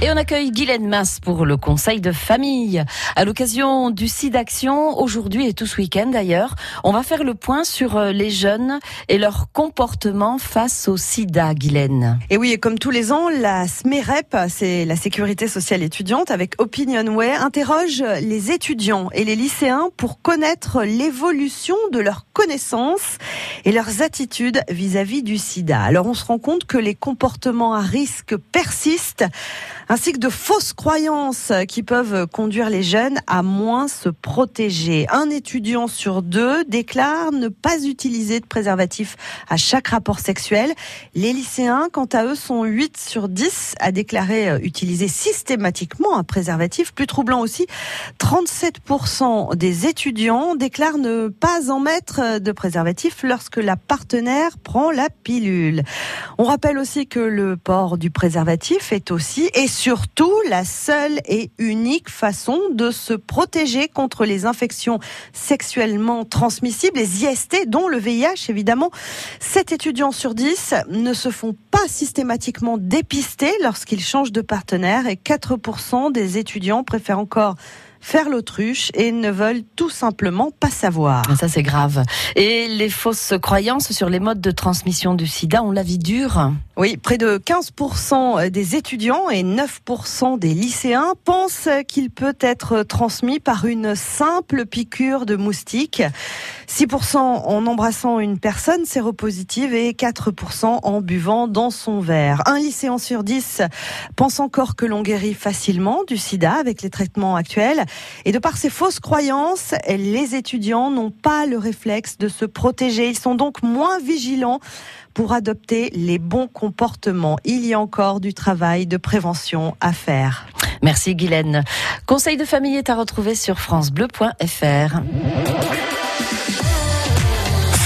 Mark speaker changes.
Speaker 1: Et on accueille Guylaine Masse pour le conseil de famille. À l'occasion du SIDAction, aujourd'hui et tout ce week-end d'ailleurs, on va faire le point sur euh, les jeunes et leur comportement face au sida, Guylaine.
Speaker 2: Et oui, et comme tous les ans, la SMEREP, c'est la sécurité sociale étudiante, avec Opinionway, interroge les étudiants et les lycéens pour connaître l'évolution de leurs connaissances et leurs attitudes vis-à-vis -vis du sida. Alors on se rend compte que les comportements à risque persistent ainsi que de fausses croyances qui peuvent conduire les jeunes à moins se protéger. Un étudiant sur deux déclare ne pas utiliser de préservatif à chaque rapport sexuel. Les lycéens, quant à eux, sont 8 sur 10 à déclarer euh, utiliser systématiquement un préservatif. Plus troublant aussi, 37% des étudiants déclarent ne pas en mettre de préservatif lorsque la partenaire prend la pilule. On rappelle aussi que le port du préservatif est aussi et surtout la seule et unique façon de se protéger contre les infections sexuellement transmissibles, les IST, dont le VIH évidemment. 7 étudiants sur 10 ne se font pas systématiquement dépister lorsqu'ils changent de partenaire et 4% des étudiants préfèrent encore faire l'autruche et ne veulent tout simplement pas savoir.
Speaker 1: Ça, c'est grave. Et les fausses croyances sur les modes de transmission du sida, on la vie dure
Speaker 2: Oui, près de 15% des étudiants et 9% des lycéens pensent qu'il peut être transmis par une simple piqûre de moustique. 6% en embrassant une personne séropositive et 4% en buvant dans son verre. Un lycéen sur 10 pense encore que l'on guérit facilement du sida avec les traitements actuels. Et de par ces fausses croyances, les étudiants n'ont pas le réflexe de se protéger. Ils sont donc moins vigilants pour adopter les bons comportements. Il y a encore du travail de prévention à faire.
Speaker 1: Merci Guylaine. Conseil de famille est à retrouver sur francebleu.fr.